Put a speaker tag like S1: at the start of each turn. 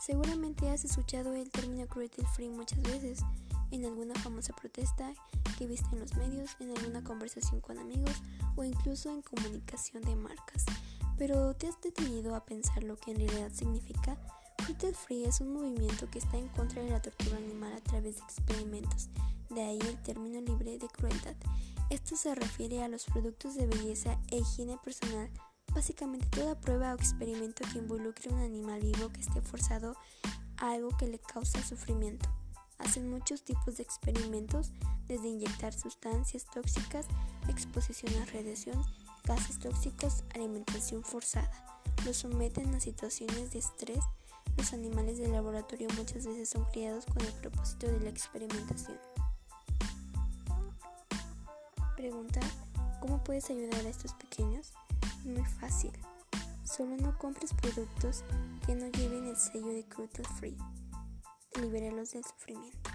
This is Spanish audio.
S1: Seguramente has escuchado el término cruelty free muchas veces, en alguna famosa protesta que viste en los medios, en alguna conversación con amigos o incluso en comunicación de marcas. Pero ¿te has detenido a pensar lo que en realidad significa? Cruelty Free es un movimiento que está en contra de la tortura animal a través de experimentos, de ahí el término libre de crueldad. Esto se refiere a los productos de belleza e higiene personal, básicamente toda prueba o experimento que involucre un animal vivo que esté forzado a algo que le causa sufrimiento. Hacen muchos tipos de experimentos, desde inyectar sustancias tóxicas, exposición a radiación, gases tóxicos, alimentación forzada. Los someten a situaciones de estrés. Los animales de laboratorio muchas veces son criados con el propósito de la experimentación. Pregunta, ¿cómo puedes ayudar a estos pequeños? Muy fácil. Solo no compres productos que no lleven el sello de Cruelty Free. Libéralos del sufrimiento.